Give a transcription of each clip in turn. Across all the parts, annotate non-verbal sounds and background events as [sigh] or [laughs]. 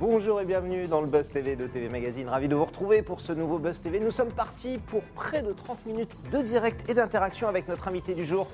Bonjour et bienvenue dans le Buzz TV de TV Magazine. Ravi de vous retrouver pour ce nouveau Buzz TV. Nous sommes partis pour près de 30 minutes de direct et d'interaction avec notre invité du jour.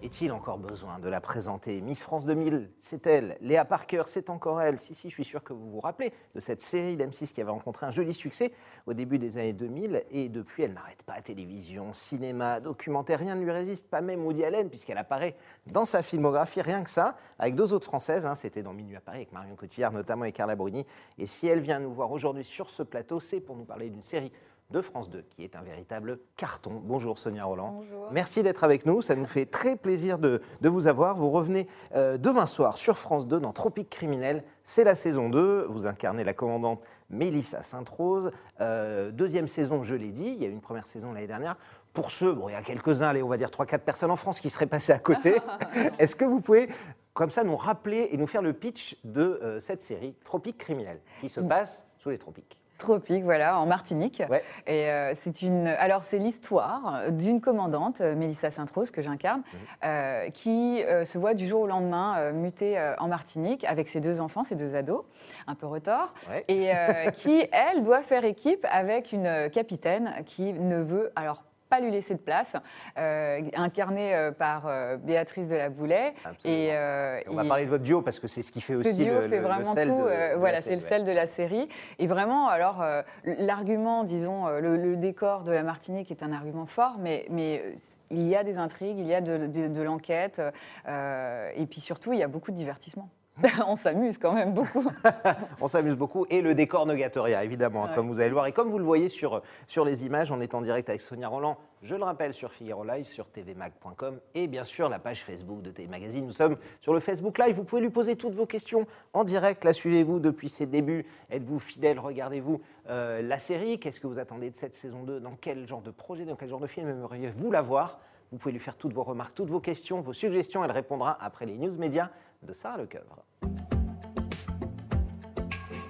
Est-il encore besoin de la présenter? Miss France 2000, c'est elle. Léa Parker, c'est encore elle? Si, si, je suis sûr que vous vous rappelez de cette série d'M6 qui avait rencontré un joli succès au début des années 2000. Et depuis, elle n'arrête pas télévision, cinéma, documentaire, rien ne lui résiste, pas même Woody Allen, puisqu'elle apparaît dans sa filmographie, rien que ça, avec deux autres françaises. hein. C'était dans Minuit à Paris avec Marion Cotillard notamment et Carla Bruni. Et si elle vient nous voir aujourd'hui sur ce plateau, c'est pour nous parler d'une série de France 2, qui est un véritable carton. Bonjour Sonia Roland. Bonjour. Merci d'être avec nous, ça nous fait très plaisir de, de vous avoir. Vous revenez euh, demain soir sur France 2 dans Tropique criminel, c'est la saison 2, vous incarnez la commandante Mélissa Sainte-Rose. Euh, deuxième saison, je l'ai dit, il y a eu une première saison l'année dernière. Pour ceux, bon, il y a quelques-uns, allez, on va dire 3-4 personnes en France qui seraient passées à côté. [laughs] Est-ce que vous pouvez, comme ça, nous rappeler et nous faire le pitch de euh, cette série Tropique criminel, qui se passe sous les tropiques? Tropique, voilà, en Martinique. Ouais. Et euh, c'est une. Alors, c'est l'histoire d'une commandante, euh, Mélissa Sainte-Rose, que j'incarne, Mhm. euh, qui euh, se voit du jour au lendemain mutée en Martinique avec ses deux enfants, ses deux ados, un peu retors, Ouais. et qui, elle, doit faire équipe avec une capitaine qui ne veut. Alors, pas lui laisser de place, euh, incarnée euh, par euh, Béatrice de la Boulet. Et, euh, On va parler de votre duo parce que c'est ce qui fait ce aussi duo le, fait le- le vraiment sel tout. de- euh, de voilà, c'est le sel de la série. Et vraiment, alors, l'argument, disons, le, le décor de la Martinique est un argument fort, mais, mais il y a des intrigues, il y a de, de- de l'enquête, et puis surtout, il y a beaucoup de divertissement. [laughs] On s'amuse quand même beaucoup. [laughs] On s'amuse beaucoup et le décor ne gâte rien, évidemment, hein, Ouais. comme vous allez le voir. Et comme vous le voyez sur, sur les images, on est en direct avec Sonia Roland, je le rappelle, sur Figaro Live, sur tvmag.com et bien sûr la page Facebook de TV Magazine. Nous sommes sur le Facebook Live. Vous pouvez lui poser toutes vos questions en direct. La suivez-vous depuis ses débuts. Êtes-vous fidèle? Regardez-vous euh, la série. Qu'est-ce que vous attendez de cette saison 2 Dans quel genre de projet, dans quel genre de film aimeriez-vous la voir? Vous pouvez lui faire toutes vos remarques, toutes vos questions, vos suggestions. Elle répondra après les news médias de Sarah Lecoeuvre.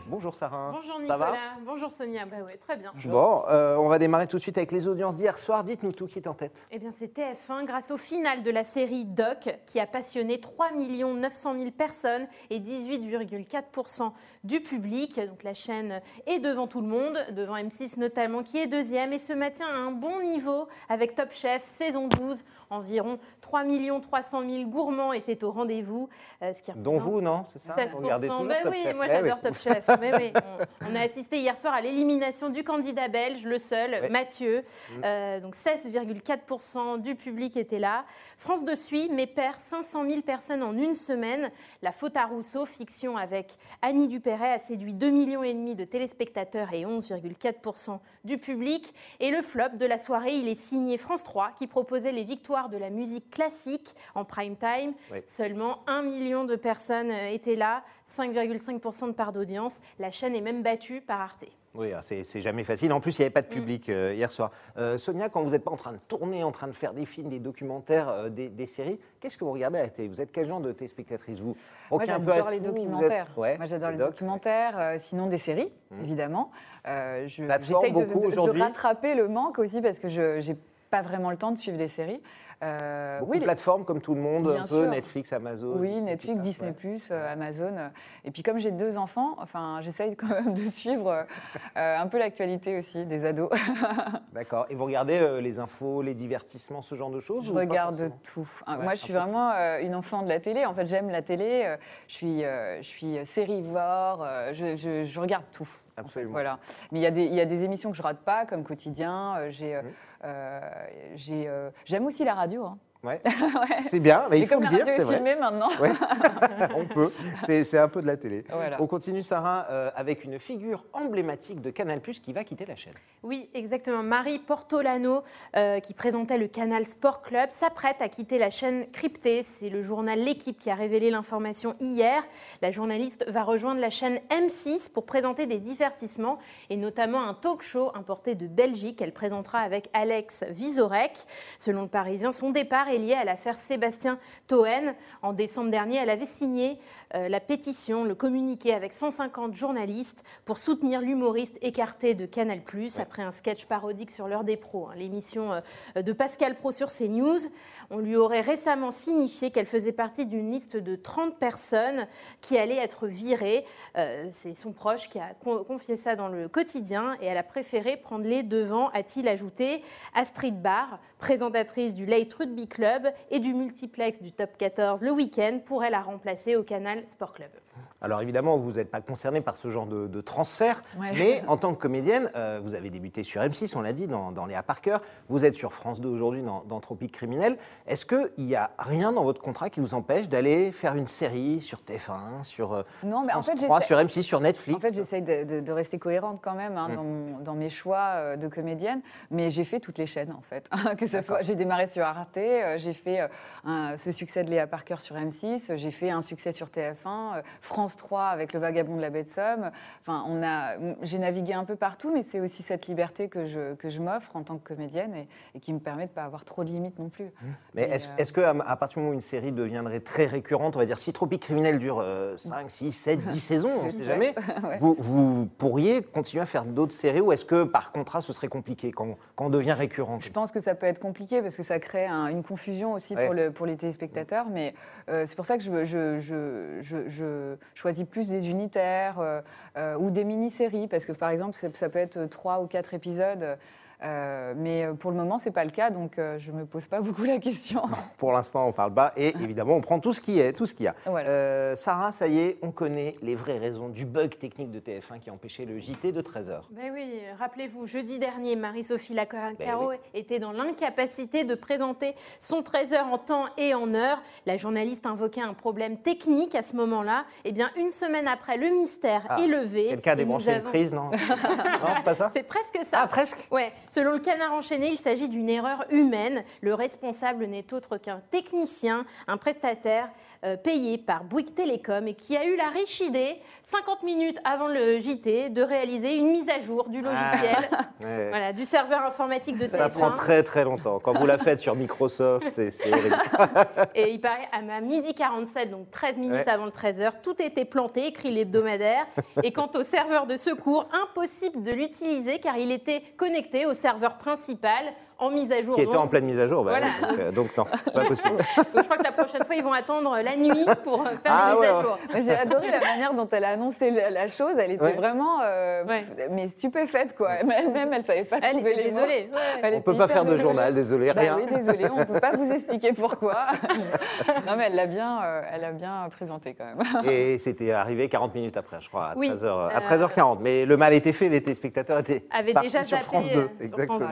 Bonjour Sarah. Bonjour Ça Nicolas, va bonjour Sonia, bah ouais, très bien. Bon, euh, on va démarrer tout de suite avec les audiences d'hier soir. Dites-nous tout qui est en tête. Eh bien c'est TF1 grâce au final de la série Doc qui a passionné 3 900 000 personnes et 18,4% du public. Donc la chaîne est devant tout le monde, devant M6 notamment qui est deuxième et se maintient à un bon niveau avec Top Chef saison 12. Environ 3 300 000 gourmands étaient au rendez-vous. euh, ce qui Dont vous, non? C'est ça? 16%. Vous regardez toujours Ben Top oui, Chef moi Eh oui. j'adore Top [laughs] Chef. [laughs] Oui, on, on a assisté hier soir à l'élimination du candidat belge, le seul. Mathieu. Euh, donc 16,4% du public était là. France de suit, mais perd 500 000 personnes en une semaine. La faute à Rousseau, fiction avec Annie Dupéret, a séduit 2,5 millions et demi de téléspectateurs et 11,4% du public. Et le flop de la soirée, il est signé France 3, qui proposait les victoires de la musique classique en prime time. Seulement 1 million de personnes euh, étaient là, 5,5% de part d'audience. La chaîne est même battue par Arte. Oui, ah, c'est c'est jamais facile. En plus, il n'y avait pas de public euh, hier soir. Euh, Sonia, quand vous n'êtes pas en train de tourner, en train de faire des films, des documentaires, euh, des, des séries, qu'est-ce que vous regardez à la télé? Vous êtes quel genre de téléspectatrice vous? Moi, j'adore les tout, vous êtes- documentaires. Ouais, Moi, j'adore les documentaires, euh, sinon des séries, évidemment. Euh, je- Plateforme, J'essaye de, beaucoup de- de rattraper le manque aussi parce que je n'ai pas vraiment le temps de suivre des séries. Euh, Beaucoup oui, de les- plateformes comme tout le monde, un peu. Netflix, Amazon. Oui, Disney, Netflix. Disney+, Ouais. euh, Amazon. Et puis comme j'ai deux enfants, enfin, j'essaye quand même de suivre euh, un peu l'actualité aussi des ados. [laughs] D'accord. Et vous regardez euh, les infos, les divertissements, ce genre de choses Je ou regarde tout. Ouais, Moi, je suis vraiment une enfant de la télé. En fait, j'aime la télé. je suis, je suis sérivore. je, je- je regarde tout. En fait, Absolument. voilà. Mais il y, a des- il y a des émissions que je rate pas, comme Quotidien. euh, j'ai, euh, j'ai, euh, j'aime aussi la radio. hein. [laughs] Ouais. C'est bien, mais il Mais faut comme le dire, c'est est vrai. filmée maintenant. Ouais. [laughs] On peut. C'est un peu de la télé. Voilà. On continue, Sarah, euh, avec une figure emblématique de Canal qui va quitter la chaîne. Oui, exactement. Marie Portolano, euh, qui présentait le canal Sport Club, s'apprête à quitter la chaîne cryptée. C'est le journal L'équipe qui a révélé l'information hier. La journaliste va rejoindre la chaîne M6 pour présenter des divertissements et notamment un talk show importé de Belgique. Elle présentera avec Alex Vizorek. Selon le Parisien, son départ histoire est liée à l'affaire Sébastien Toen. En décembre dernier, elle avait signé euh, la pétition, le communiqué avec 150 journalistes pour soutenir l'humoriste écarté de Canal+, après un sketch parodique sur l'heure des pros, hein, l'émission euh, de Pascal Pro sur CNews. On lui aurait récemment signifié qu'elle faisait partie d'une liste de 30 personnes qui allaient être virées. Euh, c'est son proche qui a confié ça dans le quotidien et elle a préféré prendre les devants, a-t-il ajouté. Astrid Barr, présentatrice du Late Rugby Et du multiplex du Top 14 le week-end, pourrait la remplacer au canal Sport Club. Alors évidemment, vous n'êtes pas concerné par ce genre de, transfert, mais [laughs] en tant que comédienne, euh, vous avez débuté sur M6, on l'a dit, dans, dans, Léa Parker, vous êtes sur France 2 aujourd'hui dans, dans, Tropique Criminel. Est-ce qu'il n'y a rien dans votre contrat qui vous empêche d'aller faire une série sur TF1, sur euh, non, mais France en fait, 3, sur M6, sur Netflix En fait, j'essaye de, rester cohérente quand même hein, mm. dans, mes choix euh, de comédienne, mais j'ai fait toutes les chaînes en fait. [laughs] que ce soit, j'ai démarré sur Arte, j'ai fait ce succès de Léa Parker sur M6, j'ai fait un succès sur TF1, France 3 avec Le Vagabond de la Baie de Somme. Enfin, on a, j'ai navigué un peu partout, mais c'est aussi cette liberté que je, que je m'offre en tant que comédienne et, qui me permet de ne pas avoir trop de limites non plus. Mmh. Mais est-ce, est qu'à à partir du moment où une série deviendrait très récurrente, on va dire si Tropique Criminel dure 5, 6, 7, 10 saisons, on ne sait jamais, [laughs] vous, vous, pourriez continuer à faire d'autres séries ou est-ce que par contrat ce serait compliqué quand, quand on devient récurrent? Je pense que ça peut être compliqué parce que ça crée une confusion aussi pour, le, pour les téléspectateurs, mais euh, c'est pour ça que je, je, je, je choisis plus des unitaires euh, euh, ou des mini-séries, parce que par exemple, ça peut être trois ou quatre épisodes euh, mais euh, pour le moment, ce n'est pas le cas, donc euh, je ne me pose pas [laughs] beaucoup la question. pour l'instant, on parle bas et évidemment, on prend tout ce qui est, tout ce qu'il y a. Sarah, ça y est, on connaît les vraies raisons du bug technique de TF1 qui a empêché le JT de 13h. Ben oui, rappelez-vous, jeudi dernier, Marie-Sophie Lacaro ben était dans l'incapacité de présenter son 13h en temps et en heure. La journaliste invoquait un problème technique à ce moment-là. Et eh bien, une semaine après, le mystère ah, est levé. Quelqu'un a débranché une prise, non? [laughs] Non, c'est pas ça? C'est presque ça. Ah, presque? Ouais. Selon le canard enchaîné, il s'agit d'une erreur humaine. Le responsable n'est autre qu'un technicien, un prestataire payé par Bouygues Télécom et qui a eu la riche idée, 50 minutes avant le JT, de réaliser une mise à jour du logiciel, ah. [laughs] voilà, du serveur informatique de TF1. Ça prend très très longtemps. Quand vous la faites sur Microsoft, c'est [laughs] et il paraît à midi 47, donc 13 minutes avant le 13h, tout était planté, écrit l'hebdomadaire. [laughs] Et quant au serveur de secours, impossible de l'utiliser car il était connecté au serveur principal en mise à jour. Qui était en pleine mise à jour. Bah, euh, donc, non, c'est pas possible. [laughs] je crois que la prochaine fois, ils vont attendre la nuit pour faire ah, la mise à jour. J'ai adoré la manière dont elle a annoncé la chose. Elle était vraiment euh, mais stupéfaite, quoi. Même, elle savait pas trouver les désolée. on ne peut pas faire de journal, désolé, bah rien. oui, désolé, on ne peut pas vous expliquer pourquoi. [laughs] non, mais elle l'a bien, euh, elle a bien présenté quand même. Et c'était arrivé 40 minutes après, je crois, à, 13h, à 13h40. Mais le mal était fait, les téléspectateurs étaient Avait déjà sur France 2. Exactement. France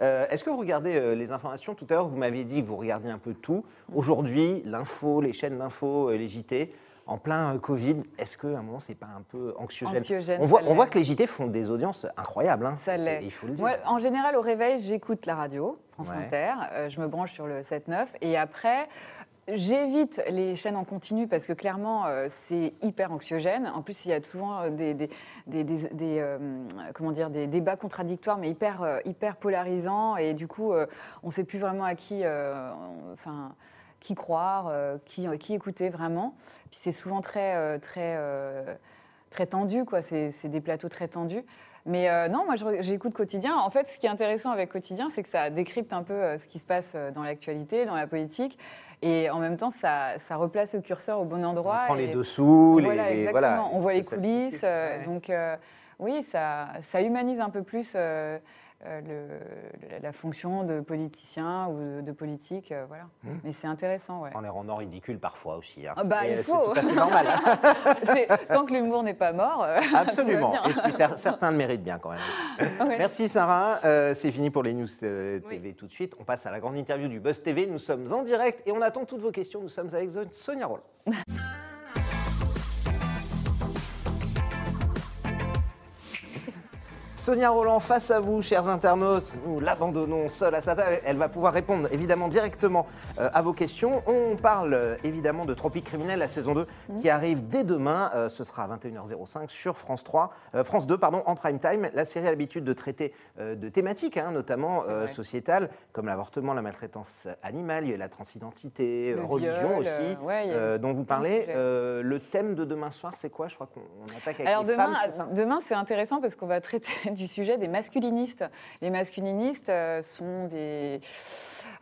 2. Euh, est-ce que vous regardez euh, les informations Tout à l'heure, vous m'aviez dit que vous regardiez un peu tout. Aujourd'hui, l'info, les chaînes d'info, euh, les JT, en plein Covid, est-ce qu'à un moment, c'est pas un peu anxiogène, on, voit, on voit que les JT font des audiences incroyables. Hein. Ça l'est. Il faut le dire. Moi, en général, au réveil, j'écoute la radio, France Inter, je me branche sur le 7-9, et après, J'évite les chaînes en continu parce que clairement, euh, c'est hyper anxiogène. En plus, il y a souvent euh, des, des, euh, comment dire, des débats contradictoires, mais hyper, hyper polarisants. Et du coup, on ne sait plus vraiment à qui, enfin, qui croire, qui, qui écouter vraiment. Puis c'est souvent très, très, très tendu, quoi. C'est des plateaux très tendus. Mais non, moi j'écoute Quotidien. En fait, ce qui est intéressant avec Quotidien, c'est que ça décrypte un peu ce qui se passe dans l'actualité, dans la politique. Et en même temps, ça, ça, replace le curseur au bon endroit. On prend les dessous, les, voilà, exactement. on voit les coulisses. Euh, donc, euh, oui, ça, ça, humanise un peu plus euh, la fonction de politicien ou de, politique, euh, voilà. Hmm. Mais c'est intéressant, ouais. On les rendant ridicule parfois aussi. Hein. Ah bah, il faut. C'est tout à fait normal. [laughs] Tant que l'humour n'est pas mort. Euh, [laughs] Absolument. Et certains le méritent bien quand même. [laughs] Merci Sarah. c'est fini pour les news TV tout de suite. On passe à la grande interview du Buzz TV. Nous sommes en direct et on attend toutes vos questions. Nous sommes avec Sonia Roll. Sonia Roland, face à vous, chers internautes, nous l'abandonnons seule à sa table. Elle va pouvoir répondre évidemment directement euh, à vos questions. On parle euh, évidemment de Tropique Criminel, la saison 2, qui arrive dès demain. Euh, ce sera à 21h05 sur France 3, euh, France 2, pardon, en prime time. La série a l'habitude de traiter de thématiques, hein, notamment sociétales, comme l'avortement, la maltraitance animale, la transidentité, Le religion viol, aussi, ouais, a dont vous parlez. le thème de demain soir, c'est quoi? Je crois qu'on on attaque avec Alors les demain, femmes, demain c'est intéressant parce qu'on va traiter du sujet des masculinistes. Les masculinistes euh, sont des,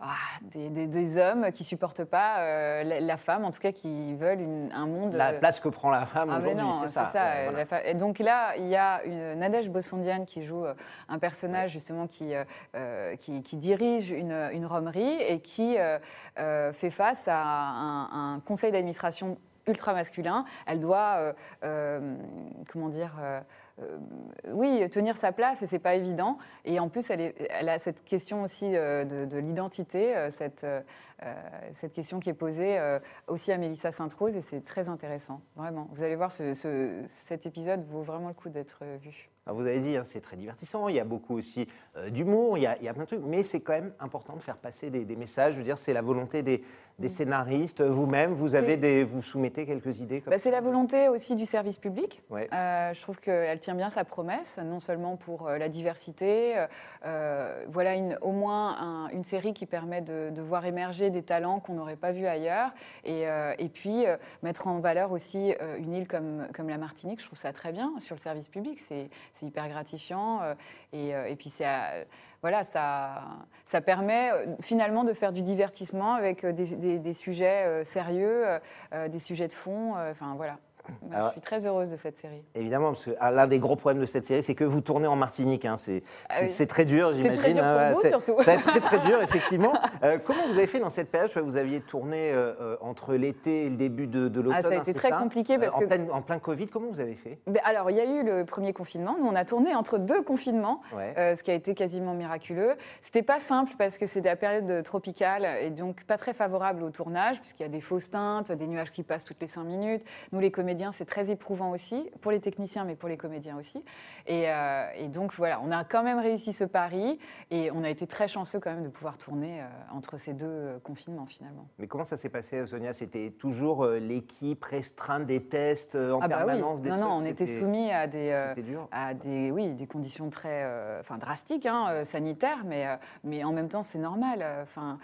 ah, des, des- des hommes qui supportent pas euh, la, la femme, en tout cas qui veulent une- un monde. La euh, place que prend la femme ah aujourd'hui, c'est ça. ça. Ouais, voilà. la fa- Et donc là, il y a une Nadège Bossondiane qui joue un personnage justement qui, euh, qui, qui dirige une, une romerie et qui euh, fait face à un, un conseil d'administration ultra masculin. Elle doit, comment dire, euh, oui, tenir sa place et c'est pas évident. Et en plus, elle, a cette question aussi euh, de, de l'identité, euh, cette, cette question qui est posée euh, aussi à Mélissa Sainte-Rose et c'est très intéressant, vraiment. Vous allez voir, ce- ce- cet épisode vaut vraiment le coup d'être euh, vu. Alors, vous avez dit, hein, c'est très divertissant, il y a beaucoup aussi euh, d'humour, il, y a- il y a plein de trucs, mais c'est quand même important de faire passer des, des messages. Je veux dire, c'est la volonté des, des scénaristes. Vous-même, vous avez C'est- des, vous soumettez quelques idées comme Bah, c'est la volonté aussi du service public. Ouais. Euh, je trouve qu'elle tient bien sa promesse, non seulement pour euh, la diversité, euh, euh, voilà une, au moins un- une série qui permet de, de voir émerger des talents qu'on n'aurait pas vus ailleurs, et, euh, et puis euh, mettre en valeur aussi euh, une île comme, comme la Martinique, je trouve ça très bien sur le service public, c'est hyper gratifiant, et, et puis c'est... voilà, ça, ça permet finalement de faire du divertissement avec des, des- sujets sérieux, des sujets de fond. Enfin voilà, Alors- je suis très heureuse de cette série. Évidemment, parce que ah, l'un des gros problèmes de cette série, c'est que vous tournez en Martinique. hein. C'est Ah c'est- oui. c'est très dur, C'est j'imagine. très dur hein, pour vous, c'est- surtout. Très très dur, effectivement. [laughs] Euh, comment vous avez fait dans cette période? Vous aviez tourné euh, euh, entre l'été et le début de, de l'automne. Ah, ça a hein, été c'est très compliqué parce Euh, en plein, en plein Covid, comment vous avez fait? Ben, alors, il y a eu le premier confinement. Nous, on a tourné entre deux confinements, Ouais. ce qui a été quasiment miraculeux. C'était pas simple parce que c'est la période tropicale et donc pas très favorable au tournage, puisqu'il y a des fausses teintes, des nuages qui passent toutes les cinq minutes. Nous, les comédiens, c'est très éprouvant aussi, pour les techniciens, mais pour les comédiens aussi. Et, euh, et donc, voilà, on a quand même réussi ce pari et on a été très chanceux quand même de pouvoir tourner euh, entre ces deux euh, confinements, finalement. Mais comment ça s'est passé, Sonia? C'était toujours euh, l'équipe restreinte des tests en Ah bah oui, permanence des non, trucs, non, on était soumis à des, dur? à des, oui, des conditions très, enfin, drastiques, hein, sanitaires, mais, mais en même temps, c'est normal. Enfin,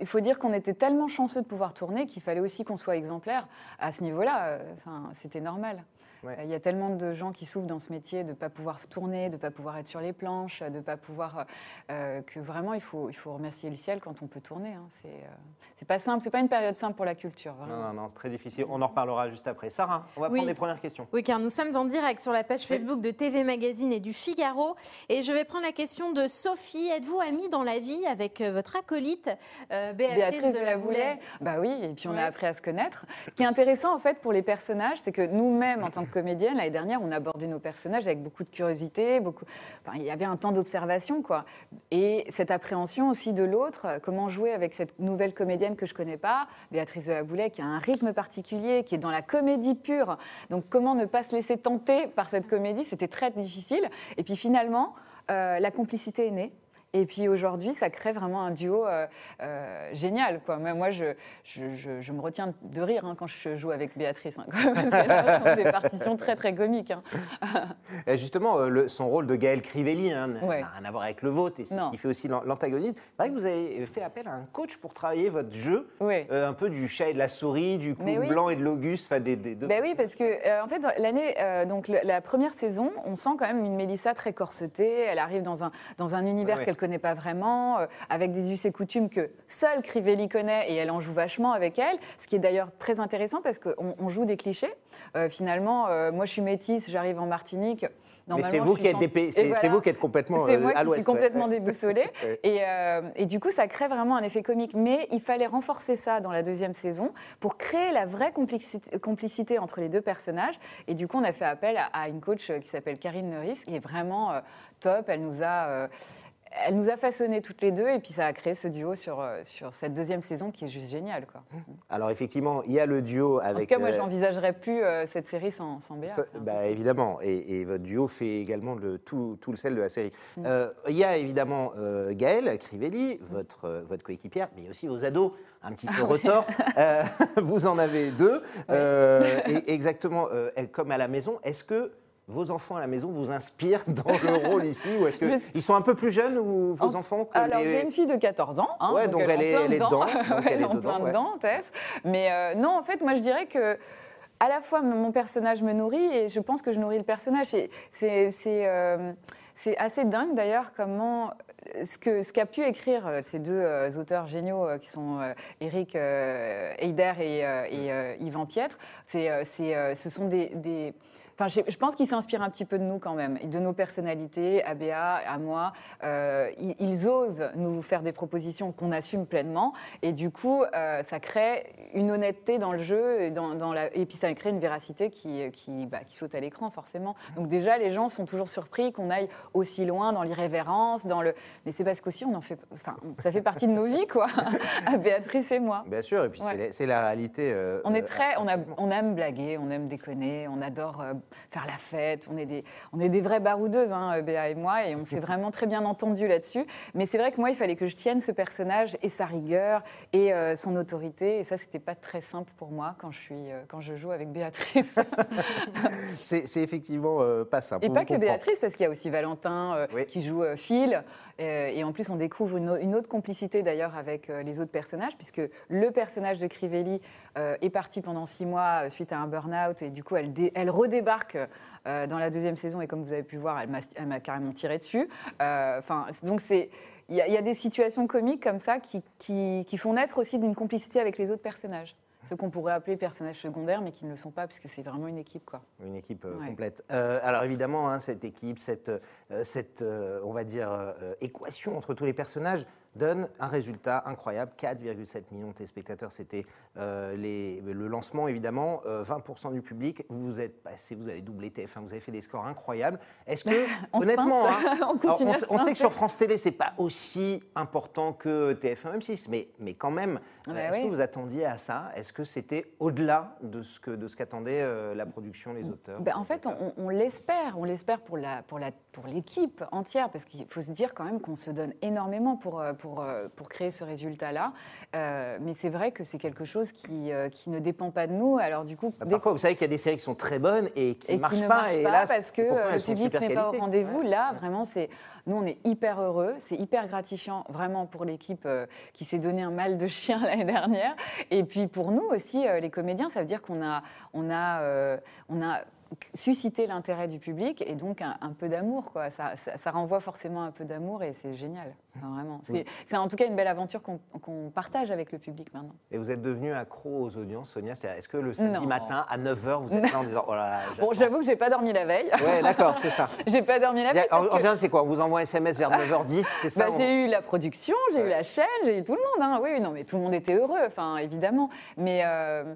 il faut dire qu'on était tellement chanceux de pouvoir tourner qu'il fallait aussi qu'on soit exemplaire à ce niveau-là. Enfin, c'était normal. Ouais. Euh, Il y a tellement de gens qui souffrent dans ce métier de ne pas pouvoir tourner, de ne pas pouvoir être sur les planches, de ne pas pouvoir. euh, que vraiment, il faut, il faut remercier le ciel quand on peut tourner. hein. C'est euh, c'est pas simple, c'est pas une période simple pour la culture. Non, Vraiment. non, non, c'est très difficile. On en reparlera juste après. Sarah, on va Oui. prendre les premières questions. Oui, car nous sommes en direct sur la page Facebook de TV Magazine et du Figaro. Et je vais prendre la question de Sophie. Êtes-vous amie dans la vie avec euh, votre acolyte euh, Béatrice, de la Boulet. Bah oui, et puis on Ouais. a appris à se connaître. Ce qui est intéressant en fait pour les personnages, c'est que nous-mêmes, en [clears throat] tant que comédienne, l'année dernière, on abordait nos personnages avec beaucoup de curiosité, beaucoup. Enfin, il y avait un temps d'observation, quoi. Et cette appréhension aussi de l'autre, euh, comment jouer avec cette nouvelle comédienne que je connais pas, Béatrice de la Boulet, qui a un rythme particulier, qui est dans la comédie pure. Donc comment ne pas se laisser tenter par cette comédie, c'était très difficile. Et puis finalement, euh, la complicité est née. Et puis aujourd'hui, ça crée vraiment un duo euh, euh, génial. Quoi. Même moi, je, je, je- je me retiens de rire hein, quand je joue avec Béatrice. hein, [laughs] parce qu'elle des partitions très, très comiques. hein. [laughs] Justement, euh, le- son rôle de Gaël Crivelli n'a Ouais. rien à voir avec le vôtre et c'est ce qui fait aussi l'an- l'antagoniste. C'est vrai que vous avez fait appel à un coach pour travailler votre jeu, Oui. euh, un peu du chat et de la souris, du coup Mais oui. blanc et de l'Auguste, enfin des, des deux. Ben oui, parce que en fait, l'année, donc la première saison, on sent quand même une Mélissa très corsetée. Elle arrive dans un, dans un univers Ouais, ouais. Connaît pas vraiment, euh, avec des us et coutumes que seule Crivelli connaît et elle en joue vachement avec elle. Ce qui est d'ailleurs très intéressant parce qu'on on joue des clichés. Euh, finalement, euh, moi je suis métisse, j'arrive en Martinique. Mais c'est vous dépé- voilà. vous qui êtes complètement C'est euh, moi à qui suis complètement Ouais. déboussolée. [laughs] Et, euh, et du coup, ça crée vraiment un effet comique. Mais il fallait renforcer ça dans la deuxième saison pour créer la vraie complicité, complicité entre les deux personnages. Et du coup, on a fait appel à, à une coach qui s'appelle Karine Neuris, qui est vraiment euh, top. Elle nous a. elle nous a façonné toutes les deux et puis ça a créé ce duo sur, euh, sur cette deuxième saison qui est juste génial. Quoi. Alors effectivement, il y a le duo avec... En tout cas, moi, euh, j'envisagerais plus euh, cette série sans, sans Béa. Ça, bah, évidemment, et, et votre duo fait également le, tout, tout le sel de la série. Mm. Euh, Il y a évidemment Gaëlle Crivelli, votre, votre coéquipière, mais aussi vos ados, un petit Ah peu retors. Euh, [laughs] vous en avez deux. Et exactement, comme à la maison, est-ce que vos enfants à la maison vous inspirent [laughs] dans le rôle ici Ou est-ce Je- qu'ils sont un peu plus jeunes, ou vos En- enfants que Alors, les- j'ai une fille de 14 ans. hein, Ouais, donc elle est- plein elle est dedans, [laughs] elle est en plein dedans, Tess. Mais euh, non, en fait, moi, je dirais que à la fois mon personnage me nourrit et je pense que je nourris le personnage. C'est c'est, euh, c'est assez dingue d'ailleurs comment euh, ce que ce qu'a pu écrire euh, ces deux euh, auteurs géniaux euh, qui sont Eric Heider et, et, euh, Yvan Pietre. C'est c'est, euh, ce sont des, des Enfin, je, pense qu'ils s'inspirent un petit peu de nous quand même, de nos personnalités, à Béa, à moi. Euh, ils, ils osent nous faire des propositions qu'on assume pleinement, et du coup, euh, ça crée une honnêteté dans le jeu, et, dans, dans la, et puis ça crée une véracité qui, qui, bah, qui saute à l'écran forcément. Donc déjà, les gens sont toujours surpris qu'on aille aussi loin dans l'irrévérence, dans le. Mais c'est parce qu'aussi on en fait, enfin, ça fait partie de nos vies, quoi. [laughs] à Béatrice et moi. Bien sûr, et puis Ouais. c'est la- réalité. euh, On est très, on, a- absolument. on aime blaguer, on aime déconner, on adore faire la fête, on est des, on est des vraies baroudeuses, hein, Béa et moi, et on s'est vraiment très bien entendu là-dessus. Mais c'est vrai que moi, il fallait que je tienne ce personnage et sa rigueur et euh, son autorité, et ça, c'était pas très simple pour moi quand je suis, euh, quand je joue avec Béatrice. [laughs] C'est effectivement euh, pas simple. Et on pas que comprend. Béatrice, parce qu'il y a aussi Valentin Oui. qui joue Phil. Euh, et en plus, on découvre une, au- une autre complicité d'ailleurs avec euh, les autres personnages, puisque le personnage de Crivelli euh, est parti pendant six mois suite à un burn-out. Et du coup, elle, dé- elle redébarque dans la deuxième saison. Et comme vous avez pu voir, elle m'a carrément tiré dessus. Enfin, donc. Il y, a- des situations comiques comme ça qui- qui font naître aussi d'une complicité avec les autres personnages. Ceux qu'on pourrait appeler personnages secondaires, mais qui ne le sont pas, puisque c'est vraiment une équipe. Quoi. Une équipe euh, Ouais. complète. Euh, alors évidemment, hein, cette équipe, cette, euh, cette on va dire, équation entre tous les personnages donne un résultat incroyable. 4,7 millions de téléspectateurs, c'était euh, le lancement évidemment. Euh, 20% du public. Vous êtes passé, vous avez doublé TF1, vous avez fait des scores incroyables. Est-ce que, [laughs] On honnêtement, hein, [laughs] On alors, sait que sur France Télé, c'est pas aussi important que TF1 M6, mais, mais quand même, Ah euh, bah est-ce oui. que vous attendiez à ça? Est-ce que c'était au-delà de ce que de ce qu'attendait euh, la production, les auteurs Ben, en fait, on, on l'espère. On l'espère pour la pour la pour l'équipe entière, parce qu'il faut se dire quand même qu'on se donne énormément pour pour euh, pour créer ce résultat-là. Euh, mais c'est vrai que c'est quelque chose qui euh, qui ne dépend pas de nous. Alors du coup, Bah, Parfois, vous savez qu'il y a des séries qui sont très bonnes et qui et ne marchent qui ne pas. marchent et pas là, parce que pourtant, le public n'est pas au rendez-vous. Ouais. Là, vraiment, c'est nous, on est hyper heureux, c'est hyper gratifiant, vraiment pour l'équipe qui s'est donné un mal de chien [laughs] l'année dernière. Et puis pour nous aussi, les comédiens, ça veut dire qu'on a, on a, on a suscité l'intérêt du public et donc un, un peu d'amour, quoi. Ça, ça- ça renvoie forcément un peu d'amour et c'est génial, Enfin, vraiment. C'est c'est en tout cas une belle aventure qu'on qu'on partage avec le public maintenant. Et vous êtes devenu accro aux audiences, Sonia? Est-ce que le samedi Non. matin, à 9h, vous [laughs] êtes là en disant Oh là là, Bon, j'avoue que j'ai pas dormi la veille. Ouais, d'accord, c'est ça. [laughs] j'ai pas dormi la a- veille. En, que- général, c'est quoi? On vous envoie un SMS vers 9h10, c'est ça Bah, on- j'ai eu la production, j'ai eu la chaîne, j'ai eu tout le monde. Hein. Oui, oui, non, mais tout le monde était heureux, enfin, évidemment. Mais euh,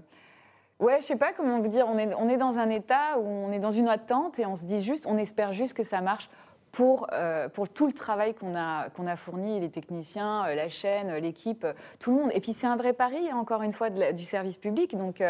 ouais, je sais pas comment vous dire. On est, on est dans un état où on est dans une attente et on se dit juste, on espère juste que ça marche. Pour, euh, pour tout le travail qu'on a, qu'on a fourni, les techniciens, euh, la chaîne, euh, l'équipe, tout le monde. Et puis c'est un vrai pari, hein, encore une fois, du service public. Donc,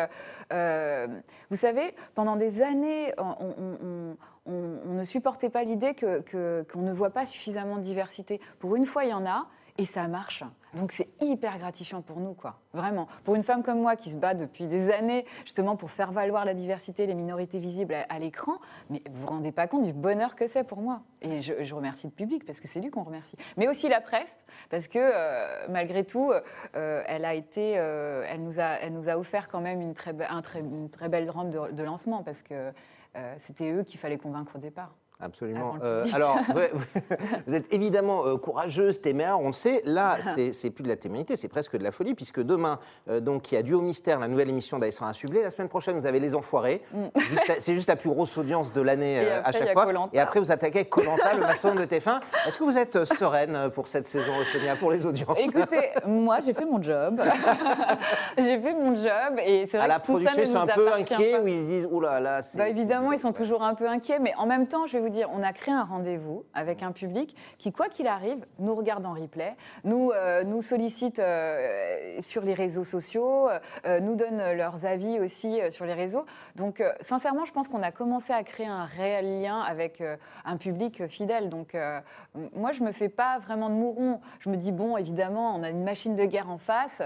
vous savez, pendant des années, on, ne supportait pas l'idée que- que- qu'on ne voit pas suffisamment de diversité. Pour une fois, il y en a. Et ça marche. Donc c'est hyper gratifiant pour nous, quoi. Vraiment. Pour une femme comme moi qui se bat depuis des années justement pour faire valoir la diversité, les minorités visibles à, l'écran, mais vous vous rendez pas compte du bonheur que c'est pour moi. Et je, remercie le public parce que c'est lui qu'on remercie. Mais aussi la presse parce que euh, malgré tout, euh, elle a été, euh, elle nous a, elle nous a offert quand même une très, belle rampe de, de lancement parce que euh, c'était eux qu'il fallait convaincre au départ. Absolument. Euh, alors, [laughs] vous, êtes évidemment euh, courageuse, téméraire, on le sait. Là, c'est- c'est plus de la témérité, c'est presque de la folie, puisque demain, euh, donc, il y a Duo Mystère, la nouvelle émission d'Alessandra Sublet. La semaine prochaine, vous avez Les Enfoirés. La- C'est juste la plus grosse audience de l'année Mm. Euh, à chaque fois. Et après, vous attaquez Colanta, le maçon de TF1. Est-ce que vous êtes sereine pour cette saison, Sonia, pour les audiences? Écoutez, moi j'ai fait mon job. [laughs] j'ai fait mon job et c'est vrai À la que production, ils sont un peu inquiets ou ils se disent Ouh là là, c'est. Bah, évidemment, ils sont toujours un peu inquiets, mais en même temps, je vais dire, on a créé un rendez-vous avec un public qui, quoi qu'il arrive, nous regarde en replay, nous, euh, nous sollicite euh, sur les réseaux sociaux, euh, nous donne leurs avis aussi sur les réseaux. Donc, sincèrement, je pense qu'on a commencé à créer un réel lien avec un public fidèle. Donc, moi, je me fais pas vraiment de mouron. Je me dis, bon, évidemment, on a une machine de guerre en face.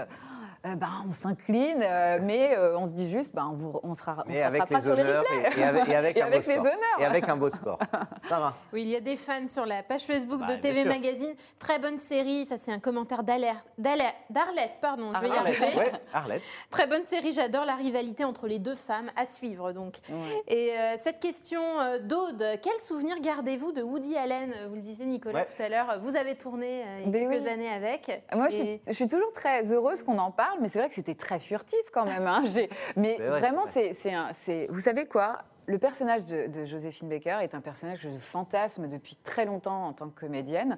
Euh, ben, on s'incline, euh, mais euh, on se dit juste, ben, on, vous- on sera, on Mais se avec les sur honneurs et, et avec, et avec [laughs] Et un avec beau les sport. honneurs. Et avec un beau sport. Sarah. Oui, il y a des fans sur la page Facebook Bah, de bien TV. Magazine. Très bonne série, ça c'est un commentaire d'Arlette, pardon, je vais y Arlette, arriver. ouais, Arlette. [laughs] Très bonne série, j'adore la rivalité entre les deux femmes à suivre donc. Ouais. Et euh, cette question euh, d'Aude, quel souvenir gardez-vous de Woody Allen? Vous le disiez Nicolas Ouais. tout à l'heure, vous avez tourné euh, il y a Ben quelques oui. années avec. Moi, je Et- suis, je suis toujours très heureuse qu'on en parle, mais c'est vrai que c'était très furtif quand même. hein. Mais vrai, vraiment, c'est vous savez quoi? Le personnage de, de Joséphine Baker est un personnage que je fantasme depuis très longtemps en tant que comédienne.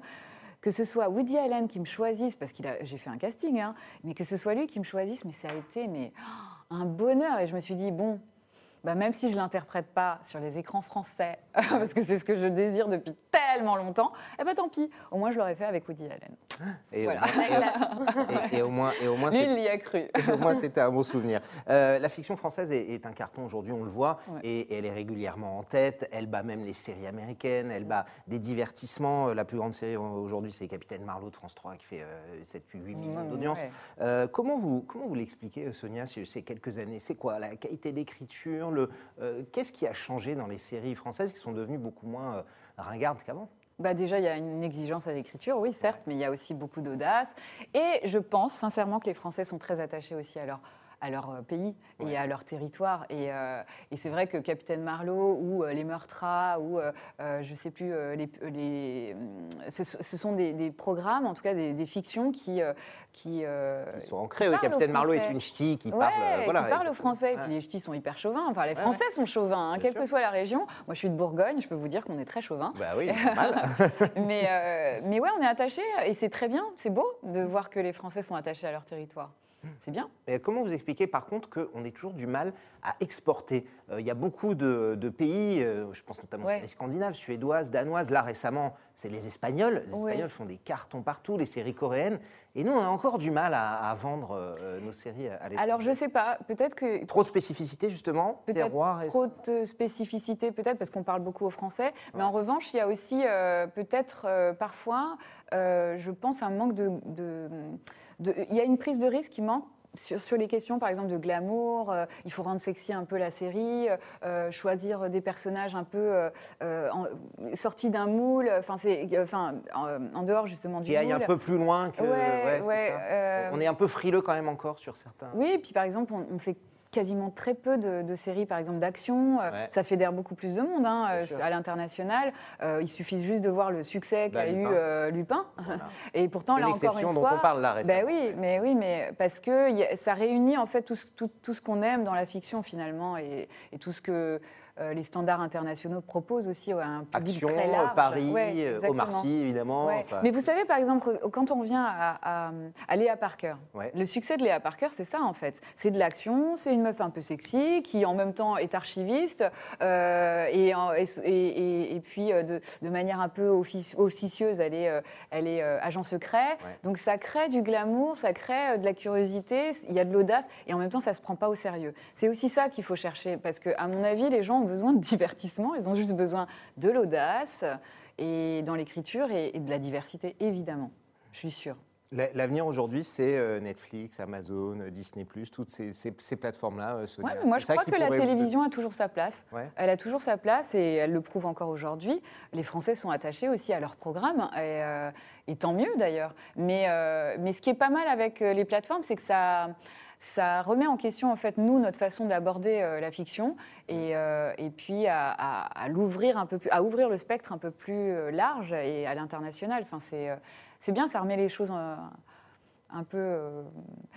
Que ce soit Woody Allen qui me choisisse, parce que j'ai fait un casting, hein, mais que ce soit lui qui me choisisse, mais ça a été mais, oh, un bonheur. Et je me suis dit, bon, bah, même si je ne l'interprète pas sur les écrans français, [laughs] parce que c'est ce que je désire depuis tellement longtemps, eh ben tant pis, au moins je l'aurais fait avec Woody Allen. Et, Voilà. au moins, et- au moins, il y a cru. [laughs] Au moins, c'était un bon souvenir. Euh, la fiction française est, est un carton aujourd'hui, on le voit, Ouais. et, et elle est régulièrement en tête. Elle bat même les séries américaines, elle bat des divertissements. Euh, La plus grande série aujourd'hui, c'est Capitaine Marlowe de France 3 qui fait euh, 7 puis 8 millions Ouais, d'audience. ouais. Euh, comment vous, comment vous l'expliquez, Sonia, ces quelques années? C'est quoi la qualité d'écriture euh, Qu'est-ce qui a changé dans les séries françaises qui sont devenues beaucoup moins euh, ringardes qu'avant? Bah déjà, il y a une exigence à l'écriture, oui, certes, mais il y a aussi beaucoup d'audace. Et je pense sincèrement que les Français sont très attachés aussi à leur, à leur euh, pays Ouais. et à leur territoire. Et, euh, et c'est vrai que Capitaine Marlowe ou euh, Les Meurtras ou, je sais plus, les, les, ce, ce sont des, des programmes, en tout cas des, des fictions qui... qui sont ancrés. qui Capitaine Marlowe est une ch'ti qui Ouais, parle. euh, qui voilà, parle français. Et puis les ch'tis sont hyper chauvins. Enfin, les Français sont chauvins, hein, quelle sûr. que soit la région. Moi, je suis de Bourgogne, je peux vous dire qu'on est très chauvin. Bah oui, [laughs] normal. [laughs] mais, euh, mais ouais, on est attachés et c'est très bien, c'est beau de voir que les Français sont attachés à leur territoire. C'est bien. Et comment vous expliquez par contre qu'on ait toujours du mal à exporter? Euh, Il y a beaucoup de, de pays, euh, je pense notamment aux Ouais. séries scandinaves, suédoises, danoises. Là récemment, c'est les Espagnols. Les Ouais. Espagnols font des cartons partout, les séries coréennes. Et nous, on a encore du mal à, à vendre euh, nos séries à l'étranger. Alors, je sais pas, peut-être que. Trop de spécificité justement, Peut-être terroir. et- trop de spécificité, peut-être parce qu'on parle beaucoup au français. Mais en revanche, il y a aussi peut-être parfois, je pense, un manque de- Il y a une prise de risque qui manque. Sur, sur les questions, par exemple, de glamour, euh, il faut rendre sexy un peu la série, euh, choisir des personnages un peu euh, euh, en- sortis d'un moule, enfin, c'est, enfin, en, en dehors justement du qui aille un moule. peu plus loin que. Ouais, c'est ouais, ça. euh, On est un peu frileux quand même encore sur certains. Oui, et puis par exemple, on, on fait quasiment très peu de, de séries, par exemple, d'action. Euh, Ouais. Ça fédère beaucoup plus de monde hein, euh, à l'international. Euh, il suffit juste de voir le succès Bah, qu'a eu Lupin. euh, Lupin. Voilà. [laughs] Et pourtant, C'est là encore l'exception une dont fois, on parle là récemment. ben oui, mais oui, mais parce que ça réunit en fait tout ce, tout, tout ce qu'on aime dans la fiction finalement et, et tout ce que euh, les standards internationaux proposent aussi à un public Action, très large. Paris, Ouais, euh, exactement. Omar Sy, évidemment. Ouais. enfin, Mais vous savez, par exemple, quand on vient à, à, à Léa Parker, Ouais. le succès de Léa Parker, c'est ça en fait. C'est de l'action, c'est une meuf un peu sexy qui en même temps est archiviste euh, et, et, et- et puis de, de manière un peu offici- officieuse, elle est, elle est agent secret. Donc ça crée du glamour, ça crée de la curiosité, il y a de l'audace et en même temps ça se prend pas au sérieux. C'est aussi ça qu'il faut chercher parce que à mon avis, les gens ont besoin de divertissement, ils ont juste besoin de l'audace et dans l'écriture et, et de la diversité évidemment. Je suis sûre. La- L'avenir aujourd'hui, c'est euh, Netflix, Amazon, euh, Disney+, toutes ces, ces- ces plateformes-là. euh. Ouais, moi, je crois que la vous- télévision a toujours sa place. Ouais. Elle a toujours sa place et elle le prouve encore aujourd'hui. Les Français sont attachés aussi à leur programme et, euh, et tant mieux d'ailleurs. Mais, euh, mais ce qui est pas mal avec les plateformes, c'est que ça, ça remet en question en fait nous notre façon d'aborder euh, la fiction et, euh, et puis à, à- à l'ouvrir un peu plus, à ouvrir le spectre un peu plus large et à l'international. Enfin, c'est euh, c'est bien, ça remet les choses. en- un peu. euh,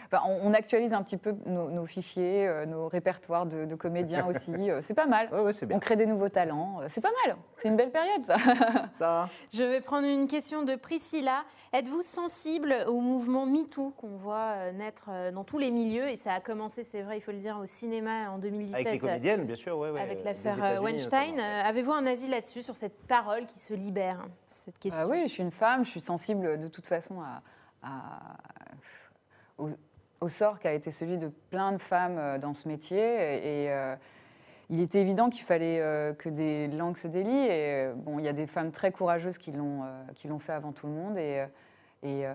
enfin, on, on actualise un petit peu nos, nos fichiers, euh, nos répertoires de, de comédiens aussi. [laughs] euh, c'est pas mal. Ouais, ouais, c'est bien. On crée des nouveaux talents. C'est pas mal. C'est une belle période, ça. [laughs] Ça, Je vais prendre une question de Priscilla. Êtes-vous sensible au mouvement MeToo qu'on voit naître dans tous les milieux? Et ça a commencé, c'est vrai, il faut le dire, au cinéma en 2017. avec les comédiennes, bien sûr, ouais, ouais, Avec l'affaire Weinstein, notamment. Avez-vous un avis là-dessus, sur cette parole qui se libère Cette question? Ah oui, je suis une femme, je suis sensible de toute façon à, au, sort qui a été celui de plein de femmes euh, dans ce métier. Et, euh, il était évident qu'il fallait euh, que des langues se délient. Et bon, il y a des femmes très courageuses qui l'ont l'ont fait avant tout le monde. Et, et,